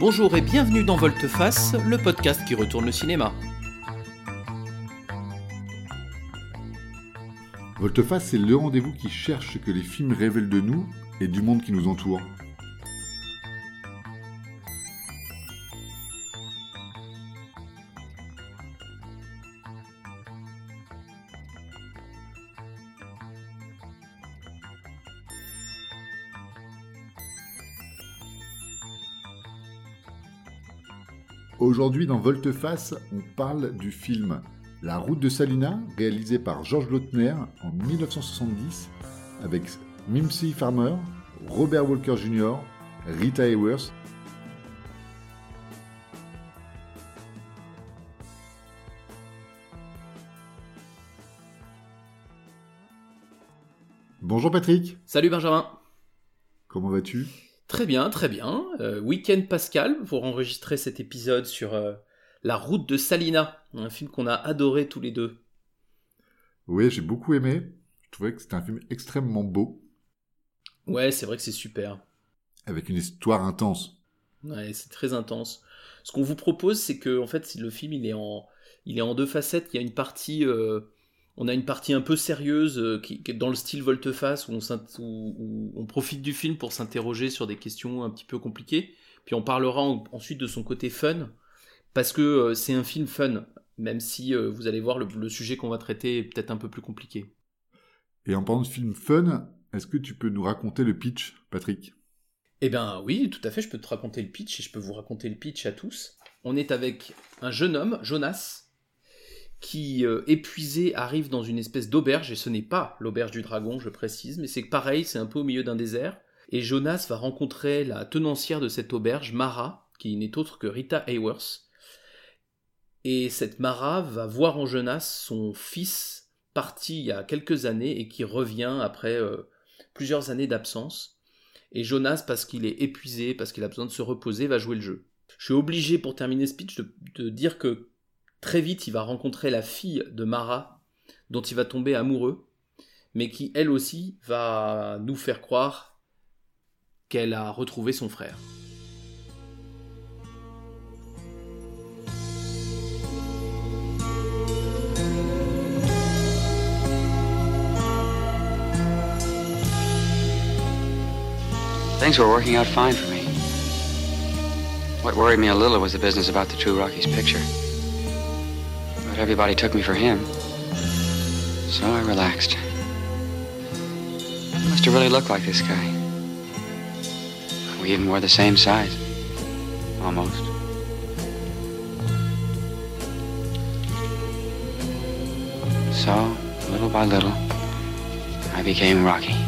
Bonjour et bienvenue dans Volteface, le podcast qui retourne le cinéma. Volteface, c'est le rendez-vous qui cherche ce que les films révèlent de nous et du monde qui nous entoure. Aujourd'hui, dans Volteface, on parle du film La route de Salina, réalisé par Georges Lautner en 1970, avec Mimsy Farmer, Robert Walker Jr., Rita Hayworth. Bonjour Patrick. Salut Benjamin. Comment vas-tu? Très bien, très bien. Euh, week-end Pascal pour enregistrer cet épisode sur euh, La route de Salina, un film qu'on a adoré tous les deux. Oui, j'ai beaucoup aimé. Je trouvais que c'était un film extrêmement beau. Ouais, c'est vrai que c'est super. Avec une histoire intense. Ouais, c'est très intense. Ce qu'on vous propose, c'est que en fait, le film il est en, il est en deux facettes. Il y a une partie euh, on a une partie un peu sérieuse euh, qui, est dans le style volte-face où on, on, profite du film pour s'interroger sur des questions un petit peu compliquées. Puis on parlera ensuite de son côté fun parce que euh, c'est un film fun, même si euh, vous allez voir le, sujet qu'on va traiter est peut-être un peu plus compliqué. Et en parlant de film fun, est-ce que tu peux nous raconter le pitch, Patrick? Eh bien oui, tout à fait, je peux te raconter le pitch et je peux vous raconter le pitch à tous. On est avec un jeune homme, Jonas, qui, euh, épuisé, arrive dans une espèce d'auberge, et ce n'est pas l'auberge du dragon, je précise, mais c'est pareil, c'est un peu au milieu d'un désert, et Jonas va rencontrer la tenancière de cette auberge, Mara, qui n'est autre que Rita Hayworth, et cette Mara va voir en Jonas son fils parti il y a quelques années et qui revient après euh, plusieurs années d'absence, et Jonas, parce qu'il est épuisé, parce qu'il a besoin de se reposer, va jouer le jeu. Je suis obligé, pour terminer ce pitch, de dire que Très vite, il va rencontrer la fille de Mara, dont il va tomber amoureux, mais qui, elle aussi, va nous faire croire qu'elle a retrouvé son frère. Things were working out fine for me. What worried me a little was the business about the True Rockies picture. But everybody took me for him. So I relaxed. I must have really looked like this guy. We even were the same size. Almost. So, little by little, I became Rocky.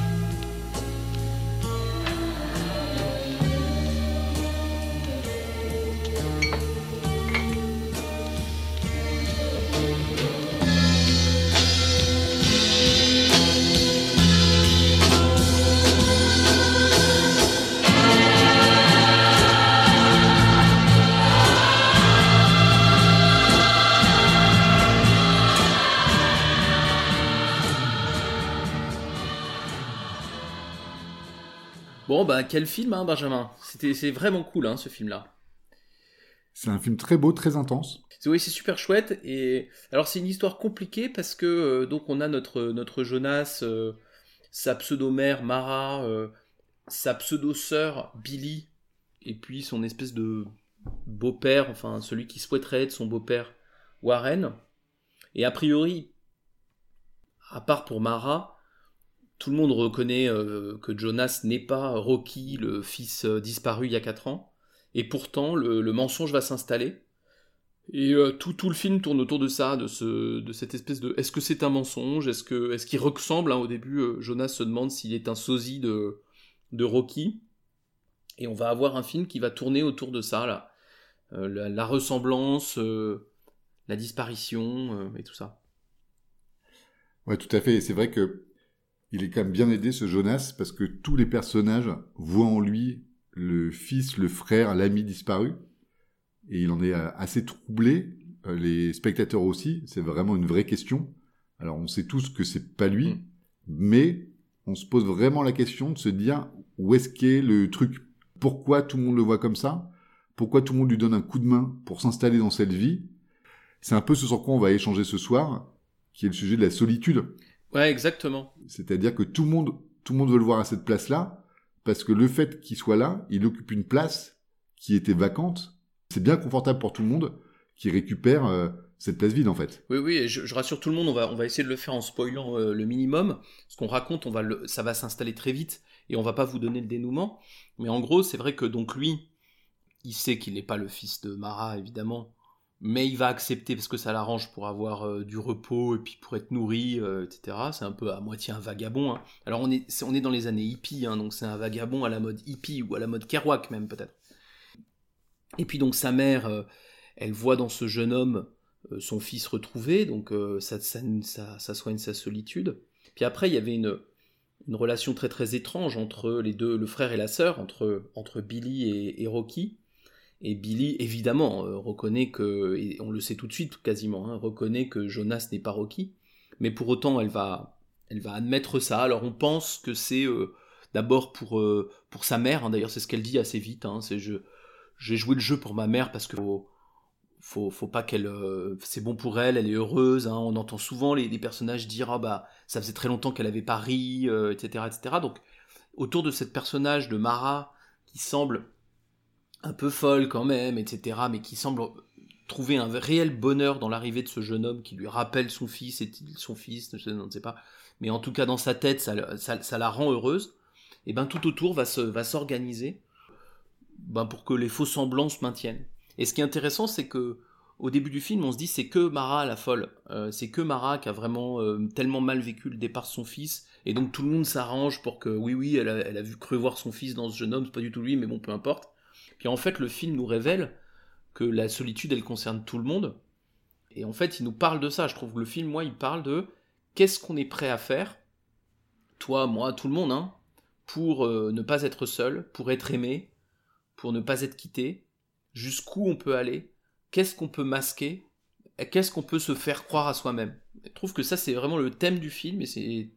Bon, bah, quel film, hein, Benjamin? C'était, C'est vraiment cool, hein, ce film-là. C'est un film très beau, très intense. Oui, c'est super chouette. Et alors, c'est une histoire compliquée parce que euh, donc on a notre, notre Jonas, euh, sa pseudo-mère Mara, euh, sa pseudo-sœur Billy, et puis son espèce de beau-père, enfin celui qui souhaiterait être son beau-père Warren. Et a priori, à part pour Mara, tout le monde reconnaît euh, que Jonas n'est pas Rocky, le fils euh, disparu il y a 4 ans. Et pourtant, le, mensonge va s'installer. Et euh, tout, le film tourne autour de ça, de, ce, de cette espèce de... Est-ce que c'est un mensonge? Est-ce qu'il est qu'il ressemble hein, Au début, Jonas se demande s'il est un sosie de, de Rocky. Et on va avoir un film qui va tourner autour de ça, là. La, la, ressemblance, la disparition et tout ça. Ouais, tout à fait. C'est vrai que il est quand même bien aidé ce Jonas parce que tous les personnages voient en lui le fils, le frère, l'ami disparu. Et il en est euh, assez troublé. Euh, les spectateurs aussi. C'est vraiment une vraie question. Alors on sait tous que c'est pas lui, mm. mais on se pose vraiment la question de se dire où est-ce qu'est le truc? Pourquoi tout le monde le voit comme ça? Pourquoi tout le monde lui donne un coup de main pour s'installer dans cette vie? C'est un peu ce sur quoi on va échanger ce soir, qui est le sujet de la solitude. Ouais, exactement. C'est-à-dire que tout le monde, tout le monde veut le voir à cette place-là, parce que le fait qu'il soit là, il occupe une place qui était vacante. C'est bien confortable pour tout le monde qui récupère euh, cette place vide en fait. Oui, oui, et je, rassure tout le monde, on va, on va essayer de le faire en spoilant euh, le minimum. Ce qu'on raconte, on va le, ça va s'installer très vite et on va pas vous donner le dénouement. Mais en gros, c'est vrai que donc lui, il sait qu'il n'est pas le fils de Mara, évidemment, mais il va accepter parce que ça l'arrange pour avoir euh, du repos et puis pour être nourri, euh, etc. C'est un peu à moitié un vagabond. Hein. Alors on est, on est dans les années hippies, hein, donc c'est un vagabond à la mode hippie ou à la mode Kerouac même peut-être. Et puis donc sa mère, euh, elle voit dans ce jeune homme son fils retrouvé, donc ça, ça, soigne sa solitude. Puis après il y avait une, relation très très étrange entre les deux, le frère et la sœur, entre, entre Billy et Rocky et Billy, évidemment, euh, reconnaît que, et on le sait tout de suite quasiment, hein, reconnaît que Jonas n'est pas Rocky, mais pour autant elle va, elle va admettre ça. Alors on pense que c'est euh, d'abord pour, euh, pour sa mère, hein. d'ailleurs c'est ce qu'elle dit assez vite, hein, c'est je, j'ai joué le jeu pour ma mère parce que faut, faut, pas qu'elle, c'est bon pour elle, elle est heureuse. on entend souvent les, personnages dire ah bah ça faisait très longtemps qu'elle avait pas ri, etc., etc. Donc autour de cette personnage de Mara qui semble un peu folle quand même, etc., mais qui semble trouver un réel bonheur dans l'arrivée de ce jeune homme qui lui rappelle son fils, est-il son fils, je ne sais pas, mais en tout cas dans sa tête, ça, ça, la rend heureuse, et ben tout autour va se va s'organiser ben, pour que les faux semblants se maintiennent. Et ce qui est intéressant, c'est que au début du film, on se dit c'est que Mara la folle, euh, c'est que Mara qui a vraiment euh, tellement mal vécu le départ de son fils, et donc tout le monde s'arrange pour que oui oui, elle a, elle a vu cru voir son fils dans ce jeune homme, c'est pas du tout lui, mais bon peu importe. Puis en fait, le film nous révèle que la solitude, elle concerne tout le monde. Et en fait, il nous parle de ça. Je trouve que le film, moi, il parle de qu'est-ce qu'on est prêt à faire, toi, moi, tout le monde, hein, pour euh, ne pas être seul, pour être aimé, pour ne pas être quitté, jusqu'où on peut aller, qu'est-ce qu'on peut masquer, qu'est-ce qu'on peut se faire croire à soi-même? Je trouve que ça, c'est vraiment le thème du film et c'est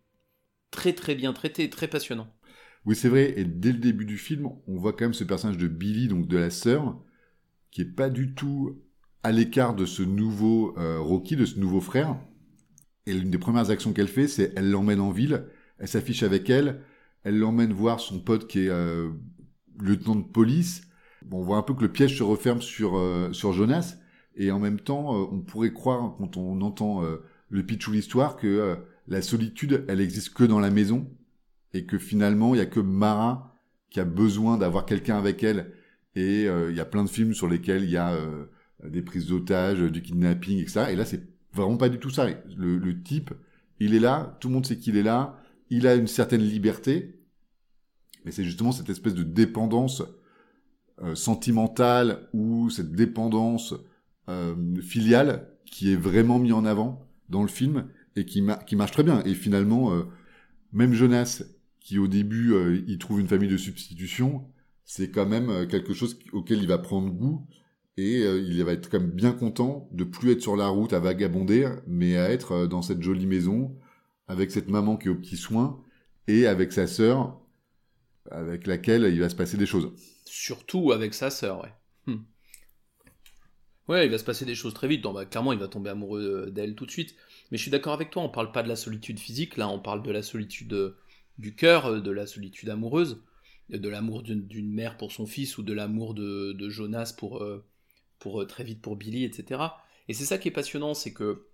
très très bien traité, très passionnant. Oui, c'est vrai. Et dès le début du film, on voit quand même ce personnage de Billy, donc de la sœur, qui est pas du tout à l'écart de ce nouveau euh, Rocky, de ce nouveau frère. Et l'une des premières actions qu'elle fait, c'est elle l'emmène en ville, elle s'affiche avec elle, elle l'emmène voir son pote qui est euh, lieutenant de police. On voit un peu que le piège se referme sur, euh, sur Jonas. Et en même temps, on pourrait croire, quand on entend le pitch ou l'histoire, que la solitude, elle existe que dans la maison et que finalement, il y a que Mara qui a besoin d'avoir quelqu'un avec elle. Et euh, il y a plein de films sur lesquels il y a euh, des prises d'otages, du kidnapping, etc. Et là, c'est vraiment pas du tout ça. Le, le, type, il est là, tout le monde sait qu'il est là, il a une certaine liberté, mais c'est justement cette espèce de dépendance euh, sentimentale ou cette dépendance filiale qui est vraiment mis en avant dans le film et qui, qui marche très bien. Et finalement, même Jonas, qui au début euh, il trouve une famille de substitution, c'est quand même euh, quelque chose auquel il va prendre goût et euh, il va être quand même bien content de plus être sur la route à vagabonder, mais à être dans cette jolie maison avec cette maman qui est au petit soin et avec sa sœur avec laquelle il va se passer des choses. Surtout avec sa sœur, ouais. Hmm. Ouais, il va se passer des choses très vite. Donc, bah, clairement, il va tomber amoureux d'elle tout de suite. Mais je suis d'accord avec toi, on parle pas de la solitude physique, là, on parle de la solitude du cœur, euh, de la solitude amoureuse, de l'amour d'une mère pour son fils ou de l'amour de, Jonas pour, euh, pour euh, très vite pour Billy, etc. Et c'est ça qui est passionnant, c'est que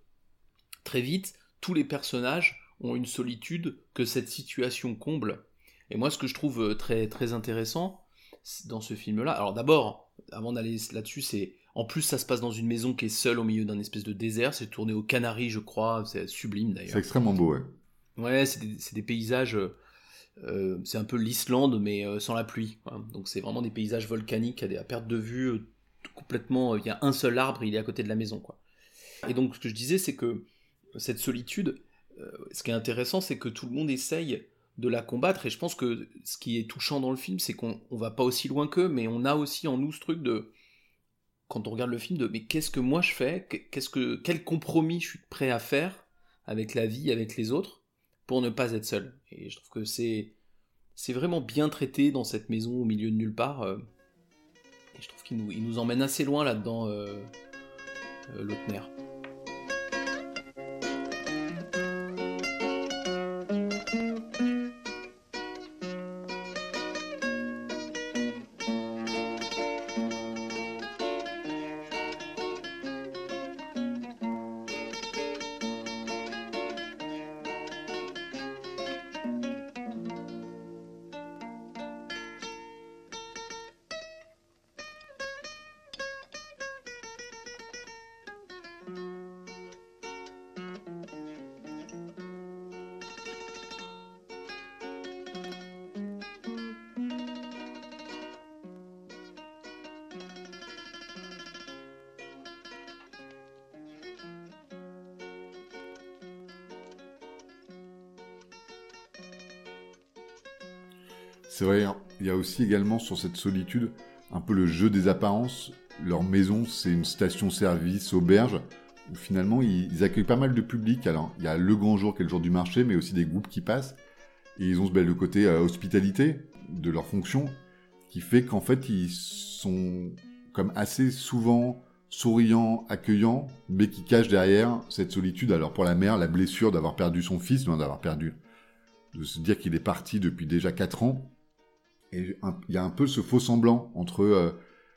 très vite, tous les personnages ont une solitude que cette situation comble. Et moi, ce que je trouve très, très intéressant dans ce film-là, alors d'abord, avant d'aller là-dessus, c'est en plus, ça se passe dans une maison qui est seule au milieu d'un espèce de désert. C'est tourné aux Canaries, je crois. C'est sublime d'ailleurs. C'est extrêmement beau, ouais. Ouais, c'est des, paysages. Euh, c'est un peu l'Islande, mais euh, sans la pluie. Donc c'est vraiment des paysages volcaniques à, perte de vue euh, complètement. Il y a un seul arbre, il est à côté de la maison, quoi. Et donc ce que je disais, c'est que cette solitude, ce qui est intéressant, c'est que tout le monde essaye de la combattre. Et je pense que ce qui est touchant dans le film, c'est qu'on va pas aussi loin qu'eux, mais on a aussi en nous ce truc de quand on regarde le film de mais qu'est-ce que moi je fais? Qu'est-ce que quel compromis je suis prêt à faire avec la vie avec les autres? Pour ne pas être seul et je trouve que c'est vraiment bien traité dans cette maison au milieu de nulle part euh, Et je trouve qu'il nous, il nous emmène assez loin là-dedans, euh, euh. Aussi également sur cette solitude un peu le jeu des apparences. Leur maison, c'est une station-service, auberge, où finalement ils, accueillent pas mal de public. Alors, il y a le grand jour qui est le jour du marché, mais aussi des groupes qui passent. Et ils ont ce bel côté euh, hospitalité de leur fonction, qui fait qu'en fait, ils sont comme assez souvent souriants, accueillants, mais qui cachent derrière cette solitude. Alors pour la mère, la blessure d'avoir perdu son fils, d'avoir perdu, de se dire qu'il est parti depuis déjà 4 ans, et il y a un peu ce faux semblant entre euh,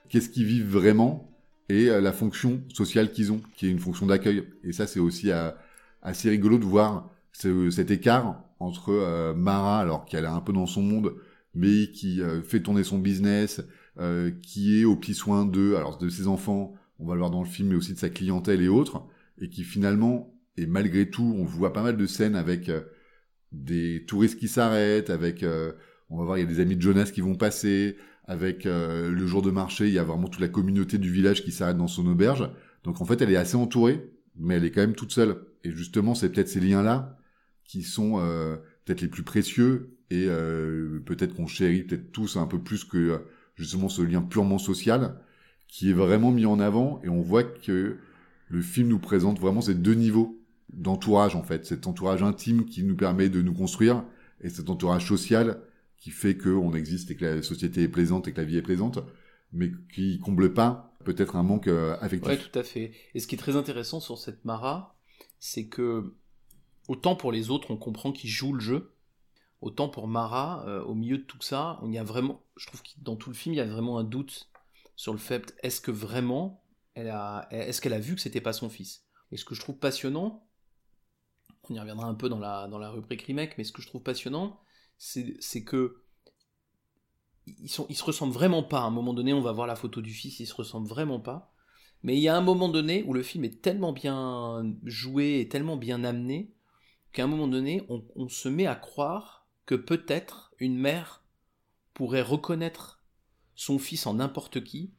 qu'est-ce qu'ils vivent vraiment et euh, la fonction sociale qu'ils ont, qui est une fonction d'accueil. Et ça, c'est aussi euh, assez rigolo de voir cet écart entre Mara, alors qu'elle est un peu dans son monde, mais qui fait tourner son business, qui est au petit soin de, alors de ses enfants, on va le voir dans le film, mais aussi de sa clientèle et autres, et qui finalement, et malgré tout, on voit pas mal de scènes avec des touristes qui s'arrêtent, avec on va voir, il y a des amis de Jonas qui vont passer. Avec euh, le jour de marché, il y a vraiment toute la communauté du village qui s'arrête dans son auberge. Donc en fait, elle est assez entourée, mais elle est quand même toute seule. Et justement, c'est peut-être ces liens-là qui sont euh, peut-être les plus précieux et euh, peut-être qu'on chérit peut-être tous un peu plus que justement ce lien purement social qui est vraiment mis en avant. Et on voit que le film nous présente vraiment ces deux niveaux d'entourage en fait, cet entourage intime qui nous permet de nous construire et cet entourage social qui fait qu'on existe et que la société est plaisante et que la vie est plaisante, mais qui comble pas peut-être un manque euh, affectif. Oui, tout à fait. Et ce qui est très intéressant sur cette Mara, c'est que autant pour les autres, on comprend qu'ils jouent le jeu, autant pour Mara, euh, au milieu de tout ça, il y a vraiment, je trouve que dans tout le film, il y a vraiment un doute sur le fait est-ce que vraiment elle a, est-ce qu'elle a vu que c'était pas son fils? Et ce que je trouve passionnant, on y reviendra un peu dans la, dans la rubrique remake, mais ce que je trouve passionnant, c'est que ils, sont, se ressemblent vraiment pas. À un moment donné, on va voir la photo du fils, ils se ressemblent vraiment pas. Mais il y a un moment donné où le film est tellement bien joué et tellement bien amené qu'à un moment donné, on, se met à croire que peut-être une mère pourrait reconnaître son fils en n'importe qui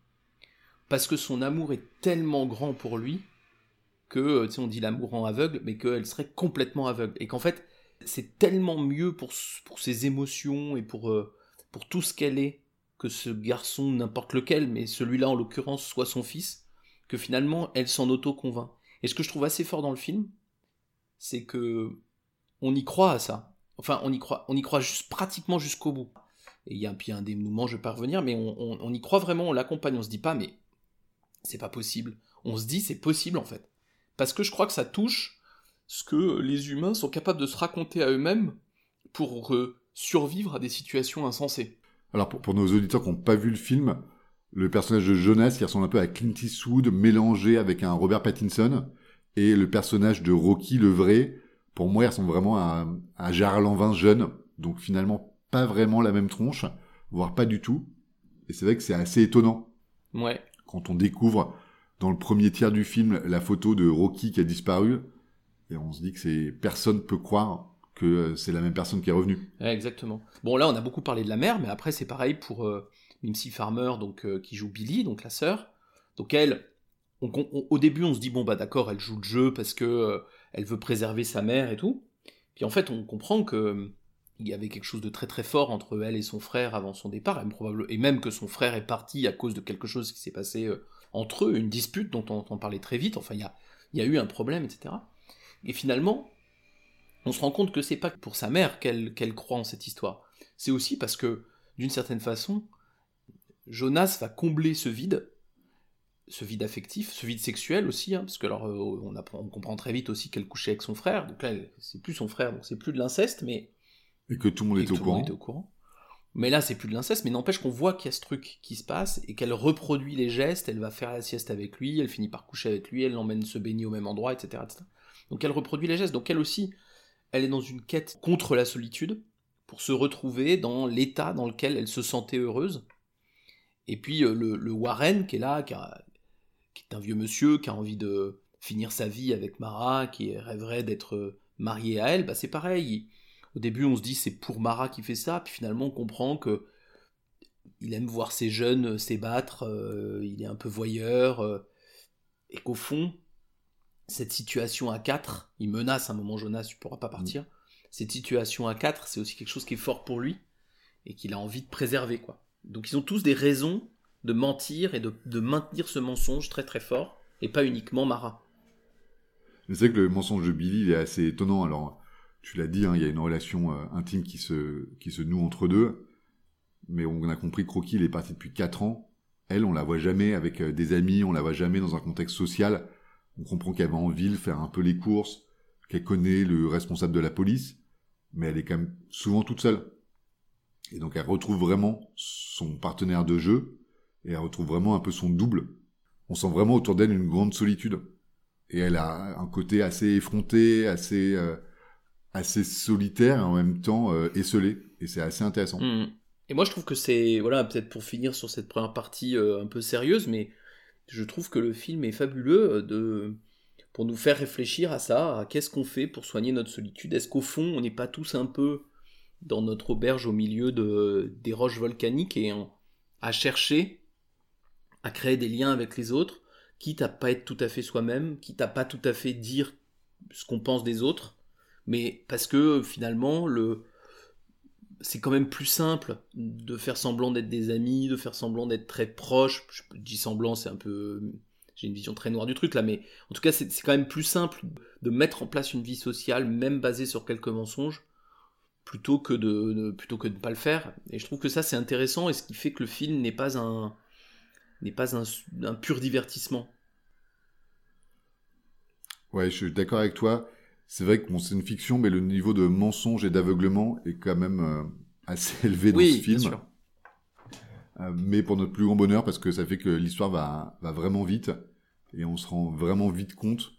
parce que son amour est tellement grand pour lui que, tu on dit l'amour en aveugle, mais qu'elle serait complètement aveugle. Et qu'en fait, c'est tellement mieux pour, pour ses émotions et pour, euh, pour tout ce qu'elle est que ce garçon, n'importe lequel, mais celui-là en l'occurrence, soit son fils, que finalement elle s'en auto-convainc. Et ce que je trouve assez fort dans le film, c'est que on y croit à ça. Enfin, on y croit, on y croit juste pratiquement jusqu'au bout. Et il y a puis un dénouement, je vais pas revenir, mais on, on y croit vraiment, on l'accompagne, on se dit pas, mais c'est pas possible. On se dit, c'est possible en fait. Parce que je crois que ça touche ce que les humains sont capables de se raconter à eux-mêmes pour euh, survivre à des situations insensées. Alors pour, nos auditeurs qui n'ont pas vu le film, le personnage de Jonas, il ressemble un peu à Clint Eastwood mélangé avec un Robert Pattinson, et le personnage de Rocky, le vrai, pour moi, il ressemble vraiment à, à Gérard Lanvin jeune, donc finalement pas vraiment la même tronche, voire pas du tout. Et c'est vrai que c'est assez étonnant. Ouais. Quand on découvre dans le premier tiers du film la photo de Rocky qui a disparu, et on se dit que c'est personne peut croire que euh, c'est la même personne qui est revenue. exactement. Bon là on a beaucoup parlé de la mère, mais après c'est pareil pour euh, Mimsy Farmer donc euh, qui joue Billy, donc la sœur. Donc elle, au début on se dit bon bah d'accord elle joue le jeu parce que elle veut préserver sa mère et tout. Puis en fait on comprend que il y avait quelque chose de très très fort entre elle et son frère avant son départ, et même que son frère est parti à cause de quelque chose qui s'est passé entre eux, une dispute dont on entend parler très vite. Enfin il y a, y a eu un problème, etc. Et finalement, on se rend compte que c'est pas pour sa mère qu'elle croit en cette histoire. C'est aussi parce que, d'une certaine façon, Jonas va combler ce vide, ce vide affectif, ce vide sexuel aussi, hein, parce que alors euh, on, apprend, on comprend très vite aussi qu'elle couchait avec son frère, donc là c'est plus son frère, donc c'est plus de l'inceste, mais Et que tout le monde est au tout monde courant. était au courant. Mais là, c'est plus de l'incest, mais n'empêche qu'on voit qu'il y a ce truc qui se passe et qu'elle reproduit les gestes, elle va faire la sieste avec lui, elle finit par coucher avec lui, elle l'emmène se baigner au même endroit, etc., etc. Donc elle reproduit les gestes. Donc elle aussi, elle est dans une quête contre la solitude pour se retrouver dans l'état dans lequel elle se sentait heureuse. Et puis euh, le, Warren qui est là, qui, est un vieux monsieur, qui a envie de finir sa vie avec Mara, qui rêverait d'être euh, marié à elle, bah c'est pareil. Il- au début, on se dit c'est pour Mara qui fait ça, puis finalement on comprend que il aime voir ses jeunes euh, s'ébattre, il est un peu voyeur, et qu'au fond, cette situation à 4, il menace à un moment Jonas, tu pourras pas partir. Cette situation à 4, c'est aussi quelque chose qui est fort pour lui et qu'il a envie de préserver, quoi. Donc ils ont tous des raisons de mentir et de, de maintenir ce mensonge très très fort, et pas uniquement Mara. C'est vrai que le mensonge de Billy, il est assez étonnant. Alors, tu l'as dit, hein, il y a une relation euh, intime qui se, qui se noue entre deux. Mais on a compris que Croquis, il est parti depuis 4 ans. Elle, on la voit jamais avec euh, des amis, on la voit jamais dans un contexte social. On comprend qu'elle va en ville faire un peu les courses, qu'elle connaît le responsable de la police, mais elle est quand même souvent toute seule. Et donc elle retrouve vraiment son partenaire de jeu, et elle retrouve vraiment un peu son double. On sent vraiment autour d'elle une grande solitude et elle a un côté assez effronté, assez euh, assez solitaire et en même temps euh, esselé et c'est assez intéressant. Mm. Et moi je trouve que c'est, voilà, peut-être pour finir sur cette première partie euh, un peu sérieuse, mais je trouve que le film est fabuleux euh, de, pour nous faire réfléchir à ça, à qu'est-ce qu'on fait pour soigner notre solitude. Est-ce qu'au fond on n'est pas tous un peu dans notre auberge au milieu de, des roches volcaniques et à chercher à créer des liens avec les autres, quitte à pas être tout à fait soi-même, quitte à pas tout à fait dire ce qu'on pense des autres, mais parce que finalement le c'est quand même plus simple de faire semblant d'être des amis, de faire semblant d'être très proches. Je dis semblant, c'est un peu j'ai une vision très noire du truc là, mais en tout cas c'est quand même plus simple de mettre en place une vie sociale, même basée sur quelques mensonges, plutôt que de, de- plutôt que de ne pas le faire. Et je trouve que ça c'est intéressant et ce qui fait que le film n'est pas un n'est pas un, un pur divertissement. Ouais, je suis d'accord avec toi. C'est vrai que bon, c'est une fiction, mais le niveau de mensonge et d'aveuglement est quand même euh, assez élevé dans Oui, ce film. bien sûr. Euh, mais pour notre plus grand bonheur, parce que ça fait que l'histoire va, va vraiment vite, et on se rend vraiment vite compte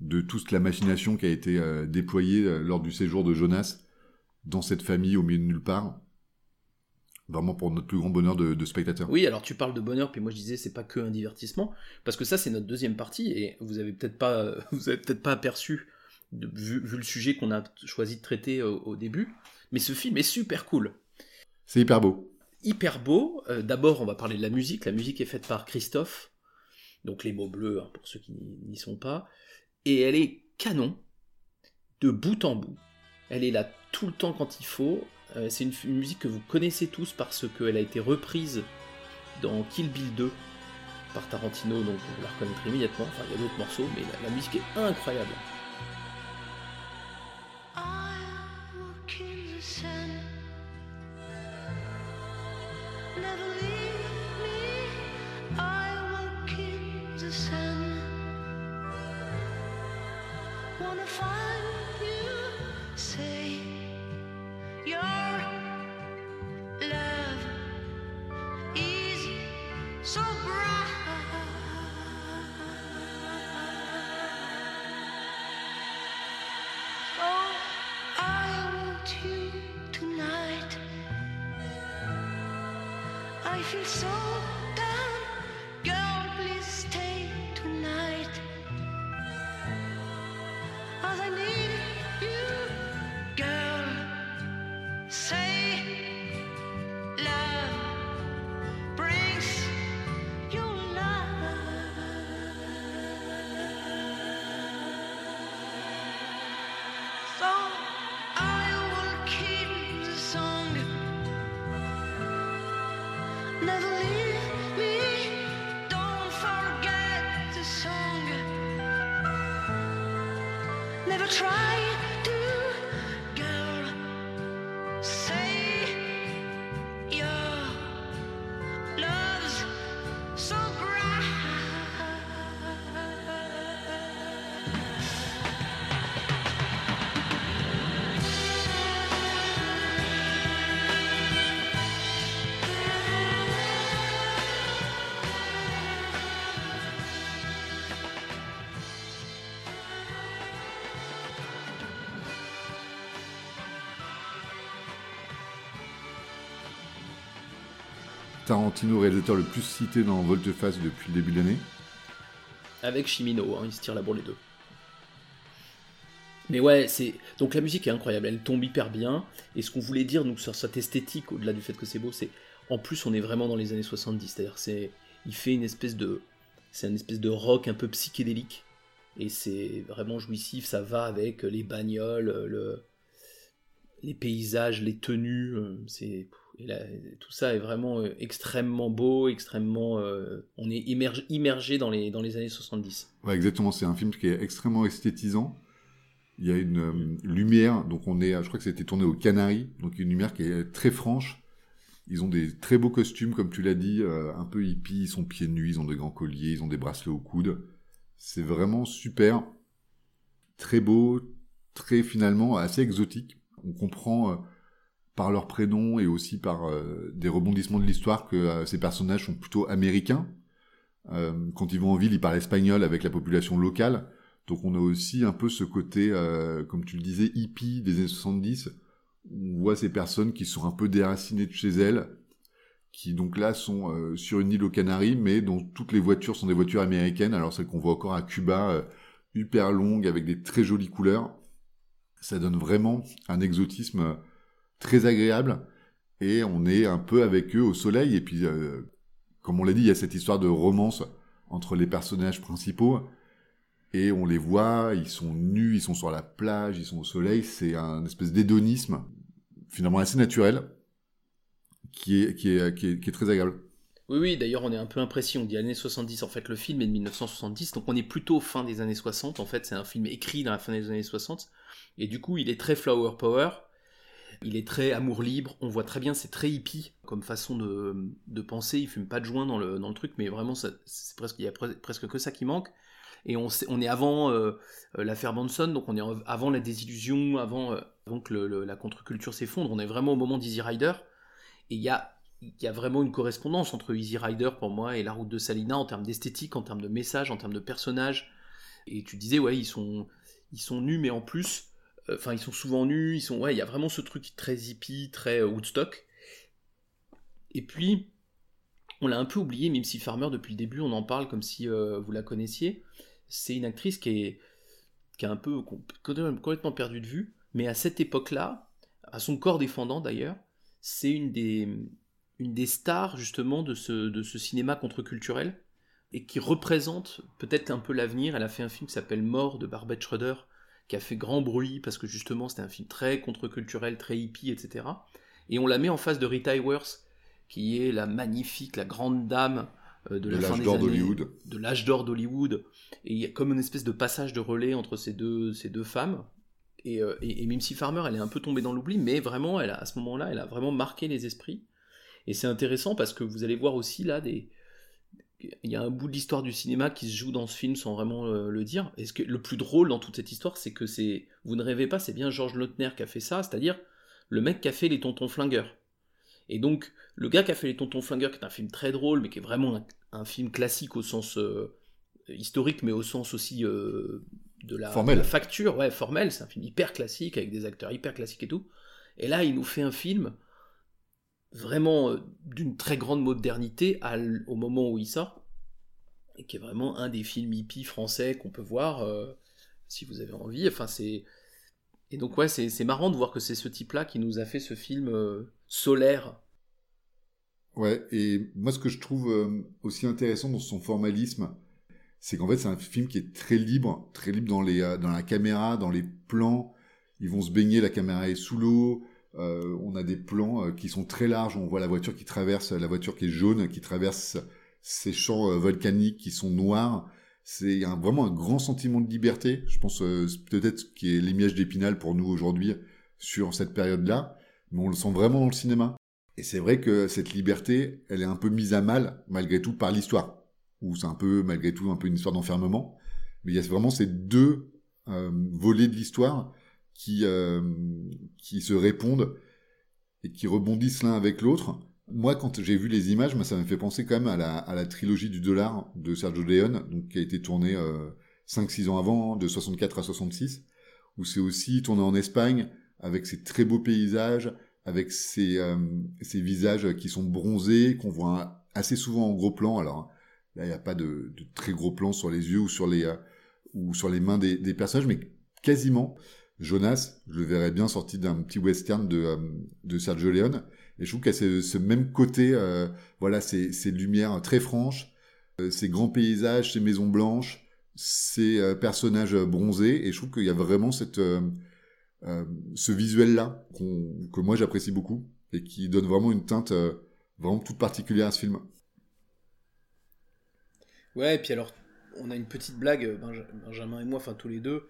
de toute la machination qui a été euh, déployée euh, lors du séjour de Jonas dans cette famille au milieu de nulle part. Vraiment pour notre plus grand bonheur de, de spectateur. Oui, alors tu parles de bonheur, puis moi je disais c'est pas que un divertissement, parce que ça c'est notre deuxième partie et vous avez peut-être pas, vous avez peut-être pas aperçu vu, vu le sujet qu'on a choisi de traiter euh, au début, mais ce film est super cool, C'est hyper beau. hyper beau. Euh, D'abord on va parler de la musique, la musique est faite par Christophe, donc les mots bleus hein, pour ceux qui n'y n'y sont pas, et elle est canon de bout en bout. Elle est là tout le temps quand il faut. Euh, c'est une, une musique que vous connaissez tous parce qu'elle a été reprise dans Kill Bill 2 par Tarantino, donc vous la reconnaîtrez immédiatement. Enfin, il y a d'autres morceaux, mais la, la musique est incroyable. So Tarantino, réalisateur le plus cité dans Volteface depuis le début de l'année. Avec Chimino, hein, il se tire la bourre les deux. Mais ouais, c'est donc la musique est incroyable, elle tombe hyper bien. Et ce qu'on voulait dire donc sur cette esthétique, au-delà du fait que c'est beau, c'est en plus on est vraiment dans les années 70. C'est-à-dire c'est, il fait une espèce de, c'est une espèce de rock un peu psychédélique et c'est vraiment jouissif. Ça va avec les bagnoles, le, les paysages, les tenues. euh, C'est tout ça est vraiment euh, extrêmement beau, extrêmement. euh, on est immergé, dans les dans les années 70. Ouais, exactement. C'est un film qui est extrêmement esthétisant. Il y a une lumière, donc on est, je crois que c'était tourné aux Canaries, donc une lumière qui est très franche. Ils ont des très beaux costumes, comme tu l'as dit, un peu hippies, ils sont pieds nus, ils ont des grands colliers, ils ont des bracelets au coude. C'est vraiment super, très beau, très finalement assez exotique. On comprend euh, par leur prénom et aussi par euh, des rebondissements de l'histoire que euh, ces personnages sont plutôt américains. Quand ils vont en ville, ils parlent espagnol avec la population locale. Donc on a aussi un peu ce côté, comme tu le disais, hippie des années 70. On voit ces personnes qui sont un peu déracinées de chez elles, qui donc là sont sur une île aux Canaries, mais dont toutes les voitures sont des voitures américaines, alors celles qu'on voit encore à Cuba, hyper longues, avec des très jolies couleurs. Ça donne vraiment un exotisme très agréable, et on est un peu avec eux au soleil, et puis, euh, comme on l'a dit, il y a cette histoire de romance entre les personnages principaux, et on les voit, ils sont nus, ils sont sur la plage, ils sont au soleil, c'est un espèce d'hédonisme finalement assez naturel qui est, qui est, qui est, qui est très agréable. Oui, oui, d'ailleurs, on est un peu impressé. On dit années 70. En fait, le film est de 1970, donc on est plutôt fin des années 60. En fait, c'est un film écrit dans la fin des années 60. Et du coup, il est très flower power. Il est très amour libre. On voit très bien, c'est très hippie comme façon de, de penser. Il fume pas de joint dans le, dans le truc, mais vraiment, c'est presque, il y a pre- presque que ça qui manque. Et on, est avant euh, l'affaire Manson, donc on est avant la désillusion, avant, euh, que la contre-culture s'effondre. On est vraiment au moment d'Easy Rider. Et il y a, il y a vraiment une correspondance entre Easy Rider pour moi et La Route de Salina en termes d'esthétique, en termes de message, en termes de personnages. Et tu disais, ouais, ils sont, ils sont nus, mais en plus, euh, enfin, ils sont souvent nus, ils sont, ouais, il y a vraiment ce truc très hippie, très euh, Woodstock. Et puis, on l'a un peu oublié, Mimsy Farmer, depuis le début, on en parle comme si euh, vous la connaissiez. C'est une actrice qui est, qui est un peu com- complètement perdue de vue, mais à cette époque-là, à son corps défendant d'ailleurs, c'est une des, une des stars justement de ce, de ce cinéma contre-culturel et qui représente peut-être un peu l'avenir. Elle a fait un film qui s'appelle Mort de Barbette Schroeder, qui a fait grand bruit parce que justement c'était un film très contre-culturel, très hippie, etc. Et on la met en face de Rita Hayworth, qui est la magnifique, la grande dame euh, de De la fin l'âge des d'or années- d'Hollywood. de l'âge d'or d'Hollywood. Et il y a comme une espèce de passage de relais entre ces deux, ces deux femmes. Et, euh, et, et Mimsy Farmer, elle est un peu tombée dans l'oubli, mais vraiment, elle a, à ce moment-là, elle a vraiment marqué les esprits. Et c'est intéressant parce que vous allez voir aussi là des. Il y a un bout de l'histoire du cinéma qui se joue dans ce film sans vraiment euh, le dire. Et ce que, le plus drôle dans toute cette histoire, c'est que c'est. Vous ne rêvez pas, c'est bien Georges Lautner qui a fait ça, c'est-à-dire le mec qui a fait Les Tontons Flingueurs. Et donc, le gars qui a fait Les Tontons Flingueurs, qui est un film très drôle, mais qui est vraiment un, un film classique au sens euh, historique, mais au sens aussi euh, de, la, de la facture, ouais, formel. C'est un film hyper classique, avec des acteurs hyper classiques et tout. Et là, il nous fait un film vraiment euh, d'une très grande modernité au moment où il sort, et qui est vraiment un des films hippies français qu'on peut voir euh, si vous avez envie. Enfin, c'est et donc ouais, c'est marrant de voir que c'est ce type-là qui nous a fait ce film euh, solaire. Ouais, et moi ce que je trouve aussi intéressant dans son formalisme, c'est qu'en fait c'est un film qui est très libre, très libre dans les dans la caméra, dans les plans. Ils vont se baigner, la caméra est sous l'eau. Euh, on a des plans euh, qui sont très larges. On voit la voiture qui traverse, la voiture qui est jaune, qui traverse ces champs euh, volcaniques qui sont noirs. C'est vraiment un grand sentiment de liberté. Je pense euh, peut-être qui est l'image d'Épinal pour nous aujourd'hui sur cette période-là, mais on le sent vraiment dans le cinéma. Et c'est vrai que cette liberté, elle est un peu mise à mal, malgré tout, par l'histoire. Ou c'est un peu, malgré tout, un peu une histoire d'enfermement. Mais il y a vraiment ces deux euh, volets de l'histoire qui, euh, qui se répondent et qui rebondissent l'un avec l'autre. Moi, quand j'ai vu les images, moi, ça m'a fait penser quand même à la, à la trilogie du dollar de Sergio Leone, donc, qui a été tournée euh, 5-6 ans avant, de 64 à 66, où c'est aussi tourné en Espagne, avec ces très beaux paysages, avec ces, euh, visages qui sont bronzés, qu'on voit assez souvent en gros plan. Alors là, il n'y a pas de, de, très gros plans sur les yeux ou sur les, euh, ou sur les mains des, des, personnages, mais quasiment. Jonas, je le verrais bien sorti d'un petit western de, euh, de Sergio Leone. Et je trouve qu'il y a ce, ce même côté, euh, voilà, ces, ces lumières très franches, ces grands paysages, ces maisons blanches, ces personnages bronzés. Et je trouve qu'il y a vraiment cette euh, ce visuel-là que moi j'apprécie beaucoup et qui donne vraiment une teinte euh, vraiment toute particulière à ce film. Ouais, et puis alors, on a une petite blague, Benjamin et moi, enfin tous les deux,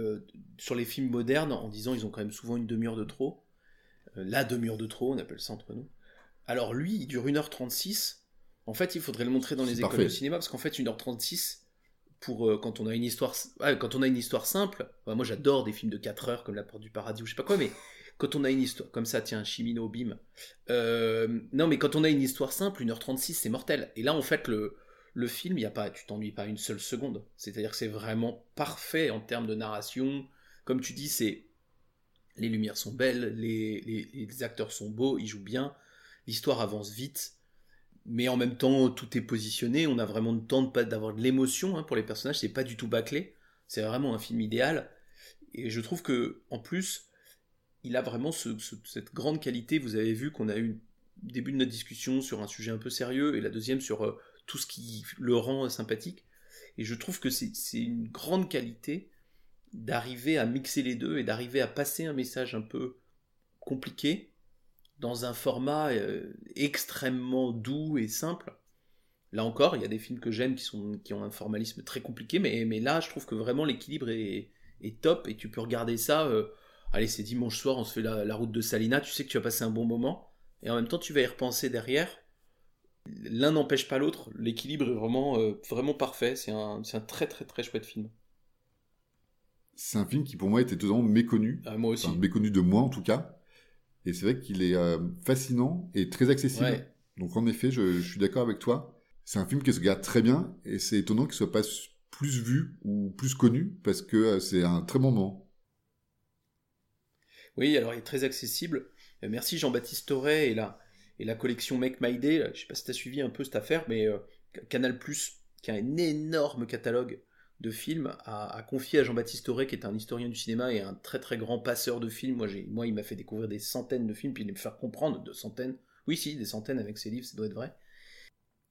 euh, sur les films modernes, en disant ils ont quand même souvent une demi-heure de trop. Euh, la demi-heure de trop, on appelle ça entre nous. Alors lui, il dure 1h36. En fait, il faudrait le montrer dans les écoles parfait. de cinéma, parce qu'en fait, 1h36, pour euh, quand on a une histoire ouais, quand on a une histoire simple bah, moi j'adore des films de 4 heures comme La Porte du Paradis ou je sais pas quoi mais quand on a une histoire comme ça tiens Chimino Bim non mais quand on a une histoire simple 1h36 c'est mortel et là en fait le le film il y a pas tu t'ennuies pas une seule seconde. C'est-à-dire que c'est vraiment parfait en termes de narration. Comme tu dis c'est les lumières sont belles les, les, acteurs sont beaux ils jouent bien l'histoire avance vite mais en même temps tout est positionné on a vraiment le temps d'avoir de l'émotion hein, pour les personnages c'est pas du tout bâclé. C'est vraiment un film idéal. Et je trouve que en plus il a vraiment ce, ce, cette grande qualité. Vous avez vu qu'on a eu début de notre discussion sur un sujet un peu sérieux et la deuxième sur euh, tout ce qui le rend sympathique et je trouve que c'est une grande qualité d'arriver à mixer les deux et d'arriver à passer un message un peu compliqué dans un format euh, extrêmement doux et simple. Là encore, il y a des films que j'aime qui, sont, qui ont un formalisme très compliqué, mais, mais là, je trouve que vraiment l'équilibre est, top et tu peux regarder ça. Euh, allez, c'est dimanche soir, on se fait la, la, route de Salina, tu sais que tu vas passer un bon moment, et en même temps, tu vas y repenser derrière. L'un n'empêche pas l'autre, l'équilibre est vraiment, euh, vraiment parfait, c'est un, un très très très chouette film. C'est un film qui pour moi était totalement méconnu. Ah, moi aussi. Enfin, méconnu de moi en tout cas. Et c'est vrai qu'il est euh, fascinant et très accessible. Ouais. Donc en effet, je, je suis d'accord avec toi. C'est un film qui se regarde très bien et c'est étonnant qu'il soit pas plus vu ou plus connu parce que euh, c'est un très bon moment. Oui, alors il est très accessible. Merci Jean-Baptiste Torret et la, et la collection Make My Day. Je sais pas si tu as suivi un peu cette affaire, mais euh, Canal qui a un énorme catalogue de films, a, confié à Jean-Baptiste Torret, qui est un historien du cinéma et un très très grand passeur de films. Moi, moi il m'a fait découvrir des centaines de films, puis il me faire comprendre de centaines. Oui, si, des centaines avec ses livres, ça doit être vrai.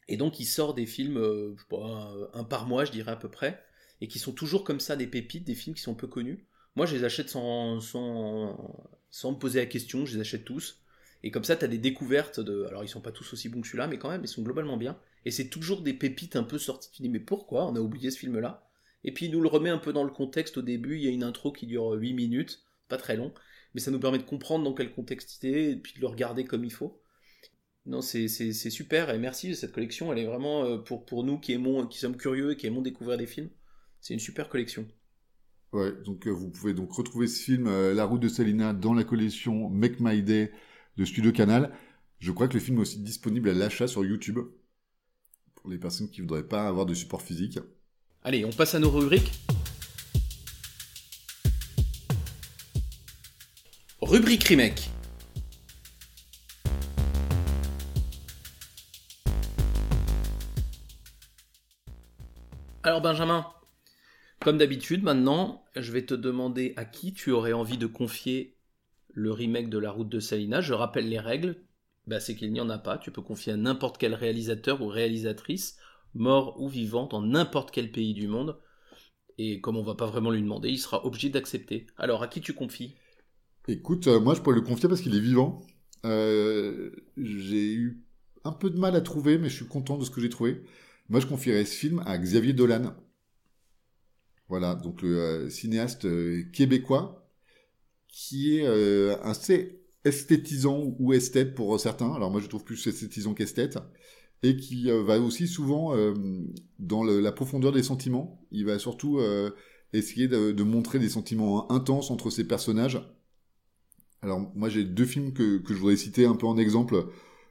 Et donc, il sort des films, euh, je sais pas, un par mois, je dirais à peu près, et qui sont toujours comme ça, des pépites, des films qui sont peu connus. Moi, je les achète sans, sans, sans me poser la question, je les achète tous. Et comme ça, tu as des découvertes de. Alors, ils sont pas tous aussi bons que celui-là, mais quand même, ils sont globalement bien. Et c'est toujours des pépites un peu sorties. Tu dis, mais pourquoi on a oublié ce film-là? Et puis, il nous le remet un peu dans le contexte au début. Il y a une intro qui dure 8 minutes, pas très long, mais ça nous permet de comprendre dans quel contexte il est, et puis de le regarder comme il faut. Non, c'est super, et merci de cette collection. Elle est vraiment euh, pour, pour nous qui aimons, qui sommes curieux et qui aimons découvrir des films. C'est une super collection. Ouais, donc euh, vous pouvez donc retrouver ce film euh, La route de Salina dans la collection Make My Day de Studio Canal. Je crois que le film est aussi disponible à l'achat sur YouTube pour les personnes qui voudraient pas avoir de support physique. Allez, on passe à nos rubriques. Rubrique remake. Alors Benjamin, comme d'habitude maintenant, je vais te demander à qui tu aurais envie de confier le remake de La Route de Salina. Je rappelle les règles, bah, c'est qu'il n'y en a pas. Tu peux confier à n'importe quel réalisateur ou réalisatrice, mort ou vivant, dans n'importe quel pays du monde. Et comme on va pas vraiment lui demander, il sera obligé d'accepter. Alors, à qui tu confies? Écoute, euh, moi je pourrais le confier parce qu'il est vivant. Euh, j'ai eu un peu de mal à trouver, mais je suis content de ce que j'ai trouvé. Moi je confierais ce film à Xavier Dolan. Voilà, donc le euh, cinéaste québécois qui est euh, assez esthétisant ou esthète pour certains. Alors moi je trouve plus esthétisant qu'esthète. Et qui euh, va aussi souvent euh, dans la profondeur des sentiments. Il va surtout euh, essayer de, de, montrer des sentiments intenses entre ses personnages. Alors moi j'ai deux films que, que je voudrais citer un peu en exemple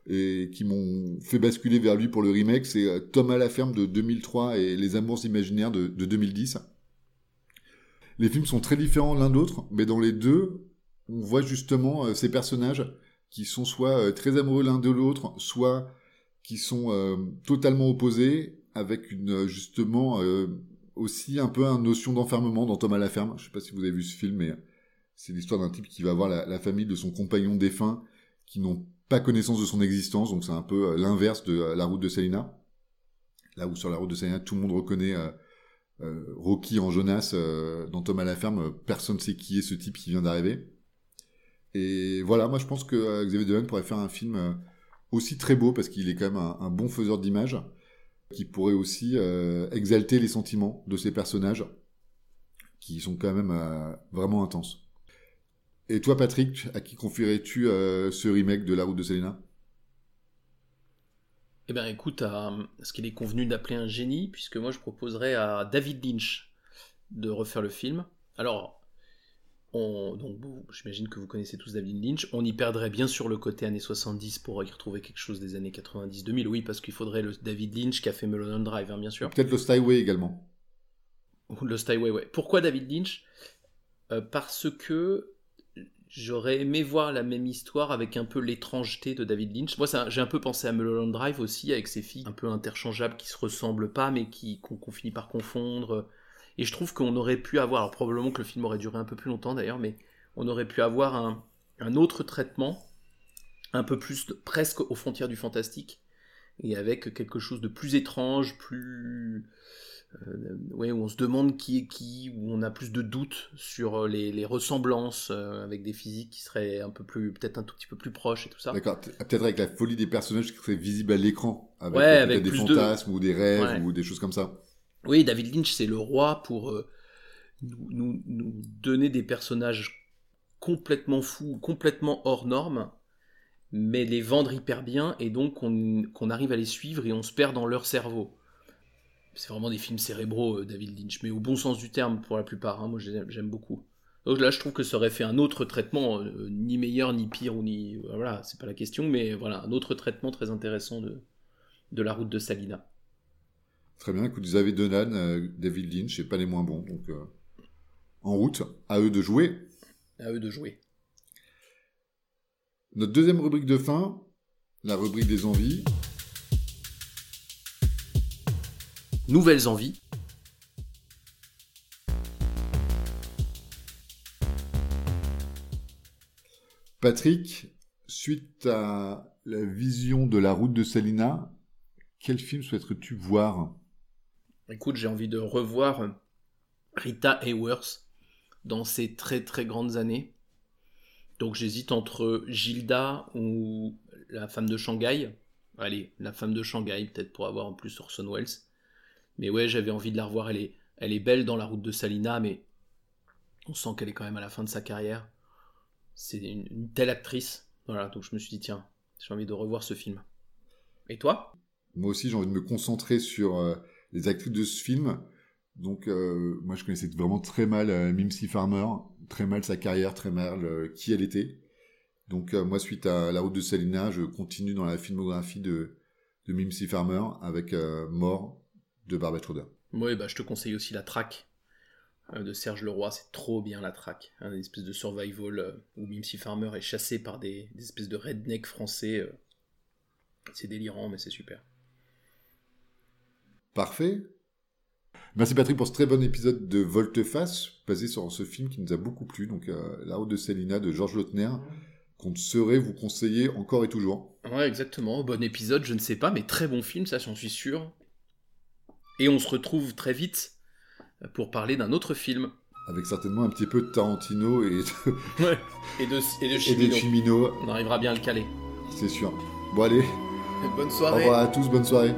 et qui m'ont fait basculer vers lui pour le remake. C'est Tom à la ferme de 2003 et Les Amours imaginaires de, de 2010. Les films sont très différents l'un d'autre, mais dans les deux, on voit justement euh, ces personnages qui sont soit euh, très amoureux l'un de l'autre, soit qui sont euh, totalement opposés, avec une justement aussi un peu une notion d'enfermement dans Thomas la ferme. Je sais pas si vous avez vu ce film, mais c'est l'histoire d'un type qui va voir la, famille de son compagnon défunt, qui n'ont pas connaissance de son existence, donc c'est un peu l'inverse de la route de Salina. Là où sur la route de Salina, tout le monde reconnaît euh, Rocky en Jonas, euh, dans Thomas la ferme, euh, personne ne sait qui est ce type qui vient d'arriver. Et voilà, moi je pense que euh, Xavier Dolan pourrait faire un film euh, aussi très beau, parce qu'il est quand même un, bon faiseur d'images, qui pourrait aussi exalter les sentiments de ces personnages, qui sont quand même vraiment intenses. Et toi Patrick, à qui confierais-tu ce remake de La route de Selena? Eh bien, écoute, à ce qu'il est convenu d'appeler un génie, puisque moi je proposerais à David Lynch de refaire le film. Alors, on, donc j'imagine que vous connaissez tous David Lynch. On y perdrait bien sûr le côté années 70 pour y retrouver quelque chose des années 90-2000. Oui, parce qu'il faudrait le David Lynch qui a fait Mulholland Drive, hein, bien sûr. Peut-être Lost Highway également. Lost Highway, ouais. Pourquoi David Lynch? Euh, Parce que j'aurais aimé voir la même histoire avec un peu l'étrangeté de David Lynch. Moi, j'ai un peu pensé à Mulholland Drive aussi, avec ces filles un peu interchangeables qui se ressemblent pas, mais qui qu'on finit par confondre. Et je trouve qu'on aurait pu avoir, alors probablement que le film aurait duré un peu plus longtemps d'ailleurs, mais on aurait pu avoir un, autre traitement, un peu plus presque aux frontières du fantastique, et avec quelque chose de plus étrange, plus ouais, où on se demande qui est qui, où on a plus de doutes sur euh, les, les ressemblances euh, avec des physiques qui seraient un peu plus, peut-être un tout petit peu plus proches et tout ça. D'accord. Peut-être avec la folie des personnages qui seraient visibles à l'écran, avec, Ouais, peut-être avec des de- fantasmes ou des rêves Ouais. ou des choses comme ça. Oui, David Lynch, c'est le roi pour euh, nous, nous- nous donner des personnages complètement fous, complètement hors normes, mais les vendre hyper bien et donc qu'on qu'on arrive à les suivre et on se perd dans leur cerveau. C'est vraiment des films cérébraux, euh, David Lynch, mais au bon sens du terme pour la plupart. hein, moi, j'aime beaucoup. Donc là, je trouve que ça aurait fait un autre traitement, euh, ni meilleur, ni pire, ou ni. euh, Voilà, c'est pas la question, mais voilà, un autre traitement très intéressant de, de la route de Salina. Très bien. Écoute, Xavier Dolan, euh, David Lynch, et pas les moins bons. Donc, euh, en route, à eux de jouer. À eux de jouer. Notre deuxième rubrique de fin, la rubrique des envies. Nouvelles envies. Patrick, suite à la vision de la route de Salina, quel film souhaiterais-tu voir? Écoute, j'ai envie de revoir Rita Hayworth dans ses très très grandes années. Donc j'hésite entre Gilda ou la femme de Shanghai. Allez, la femme de Shanghai, peut-être pour avoir en plus Orson Welles. Mais ouais, j'avais envie de la revoir. Elle est, elle est belle dans la route de Salina, mais on sent qu'elle est quand même à la fin de sa carrière. C'est une, telle actrice. Donc je me suis dit, tiens, j'ai envie de revoir ce film. Et toi? Moi aussi, j'ai envie de me concentrer sur euh, les actrices de ce film. Donc, euh, moi, je connaissais vraiment très mal euh, Mimsy Farmer, très mal sa carrière, très mal euh, qui elle était. Donc, moi, suite à La route de Salina, je continue dans la filmographie de, de Mimsy Farmer avec Mort de Barbara Schroeder. Ouais, bah, je te conseille aussi la traque euh, de Serge Leroy, c'est trop bien la traque. Hein, une espèce de survival euh, où Mimsy Farmer est chassé par des, des espèces de rednecks français. euh. C'est délirant, mais c'est super. Parfait. Merci Patrick pour ce très bon épisode de Volte-Face, basé sur ce film qui nous a beaucoup plu, donc euh, La route de Célina de Georges Lautner, qu'on saurait vous conseiller encore et toujours. Ouais, exactement. Bon épisode, je ne sais pas, mais très bon film, ça j'en suis sûr. Et on se retrouve très vite pour parler d'un autre film. Avec certainement un petit peu de Tarantino et de, Ouais. Et de, et de et de Chimino. Chimino, On arrivera bien à le caler. c'est sûr. Bon allez, Bonne au soirée. revoir à tous, bonne soirée.